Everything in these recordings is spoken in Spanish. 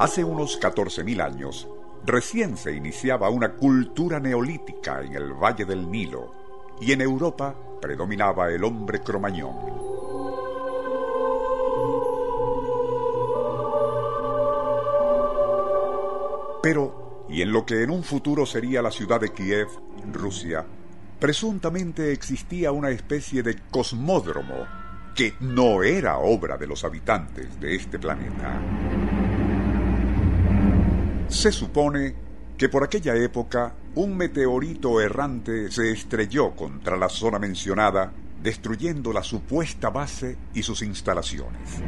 Hace unos 14.000 años, recién se iniciaba una cultura neolítica en el Valle del Nilo y en Europa predominaba el hombre cromañón. Pero, y en lo que en un futuro sería la ciudad de Kiev, Rusia, presuntamente existía una especie de cosmódromo que no era obra de los habitantes de este planeta. Se supone que por aquella época un meteorito errante se estrelló contra la zona mencionada, destruyendo la supuesta base y sus instalaciones.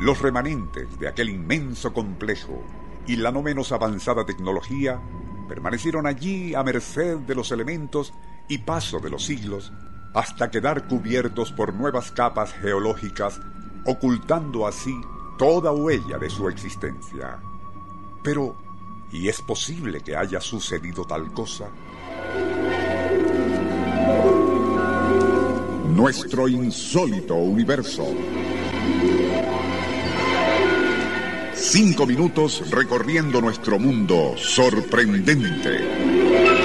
Los remanentes de aquel inmenso complejo y la no menos avanzada tecnología permanecieron allí a merced de los elementos y paso de los siglos hasta quedar cubiertos por nuevas capas geológicas, ocultando así toda huella de su existencia. Pero, ¿y es posible que haya sucedido tal cosa? Nuestro insólito universo. Cinco minutos recorriendo nuestro mundo sorprendente.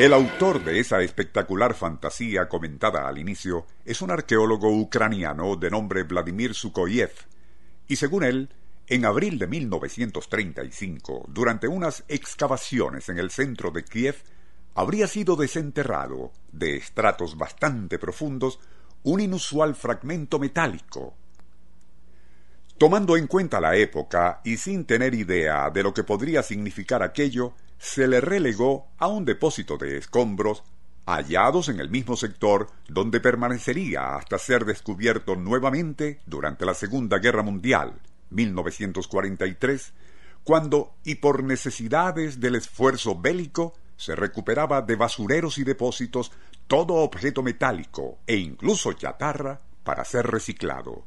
El autor de esa espectacular fantasía comentada al inicio es un arqueólogo ucraniano de nombre Vladimir Sukoyev, y según él, en abril de 1935, durante unas excavaciones en el centro de Kiev, habría sido desenterrado, de estratos bastante profundos, un inusual fragmento metálico. Tomando en cuenta la época y sin tener idea de lo que podría significar aquello, se le relegó a un depósito de escombros hallados en el mismo sector donde permanecería hasta ser descubierto nuevamente durante la Segunda Guerra Mundial, 1943, cuando, y por necesidades del esfuerzo bélico, se recuperaba de basureros y depósitos todo objeto metálico e incluso chatarra para ser reciclado.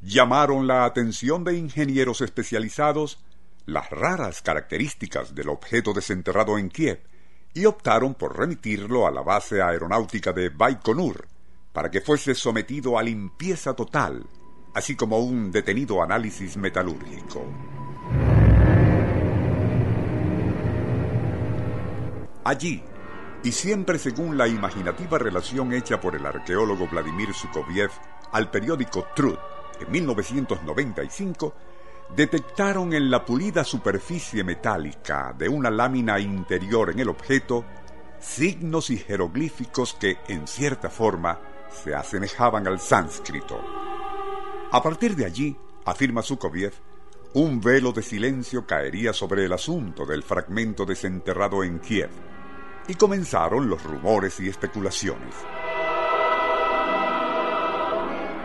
Llamaron la atención de ingenieros especializados las raras características del objeto desenterrado en Kiev y optaron por remitirlo a la base aeronáutica de Baikonur para que fuese sometido a limpieza total, así como un detenido análisis metalúrgico. Allí, y siempre según la imaginativa relación hecha por el arqueólogo Vladimir Sukoviev al periódico Truth en 1995, detectaron en la pulida superficie metálica de una lámina interior en el objeto signos y jeroglíficos que, en cierta forma, se asemejaban al sánscrito. A partir de allí, afirma Sukoviev, un velo de silencio caería sobre el asunto del fragmento desenterrado en Kiev, y comenzaron los rumores y especulaciones.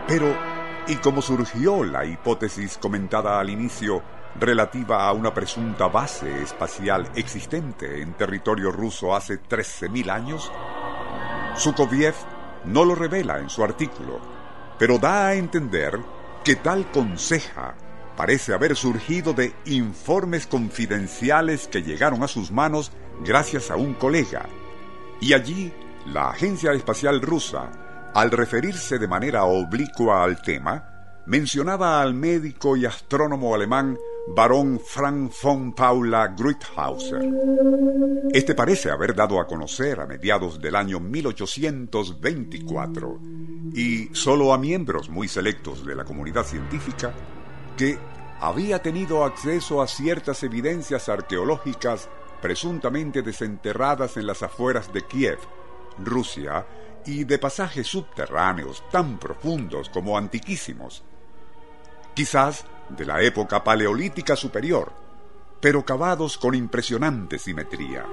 Pero y como surgió la hipótesis comentada al inicio relativa a una presunta base espacial existente en territorio ruso hace 13.000 años, Sukoviev no lo revela en su artículo, pero da a entender que tal conseja parece haber surgido de informes confidenciales que llegaron a sus manos gracias a un colega, y allí la Agencia Espacial Rusa al referirse de manera oblicua al tema, mencionaba al médico y astrónomo alemán barón Frank von Paula Gruithauser. Este parece haber dado a conocer a mediados del año 1824 y solo a miembros muy selectos de la comunidad científica que había tenido acceso a ciertas evidencias arqueológicas presuntamente desenterradas en las afueras de Kiev, Rusia, y de pasajes subterráneos tan profundos como antiquísimos, quizás de la época paleolítica superior, pero cavados con impresionante simetría.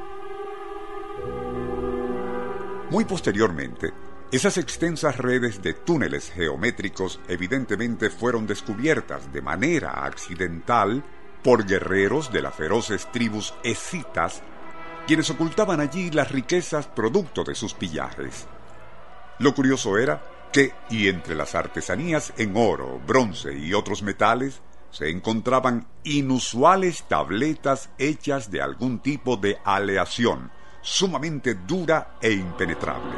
Muy posteriormente, Esas extensas redes de túneles geométricos evidentemente fueron descubiertas de manera accidental por guerreros de las feroces tribus escitas, quienes ocultaban allí las riquezas producto de sus pillajes. Lo curioso era que, y entre las artesanías en oro, bronce y otros metales, se encontraban inusuales tabletas hechas de algún tipo de aleación, sumamente dura e impenetrable.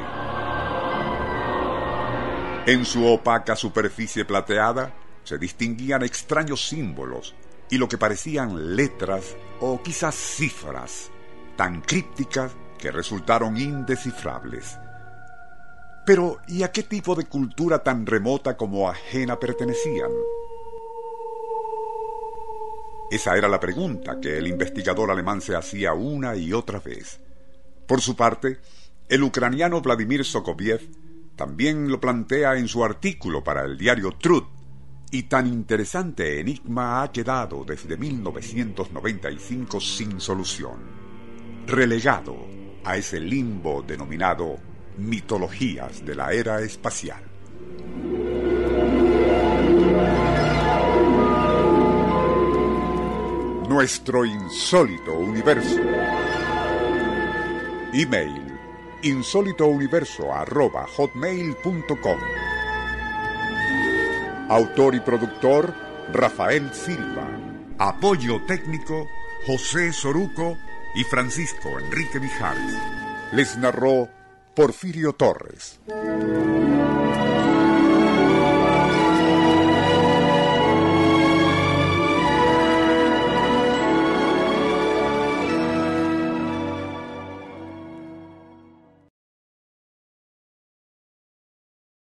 En su opaca superficie plateada se distinguían extraños símbolos y lo que parecían letras o quizás cifras, tan crípticas que resultaron indescifrables. Pero, ¿y a qué tipo de cultura tan remota como ajena pertenecían? Esa era la pregunta que el investigador alemán se hacía una y otra vez. Por su parte, el ucraniano Vladimir Sokoviev también lo plantea en su artículo para el diario Truth, y tan interesante enigma ha quedado desde 1995 sin solución, relegado a ese limbo denominado mitologías de la era espacial. Nuestro insólito universo. Email insólitouniverso.hotmail.com Autor y productor Rafael Silva. Apoyo técnico José Soruco y Francisco Enrique Mijares. Les narró Porfirio Torres.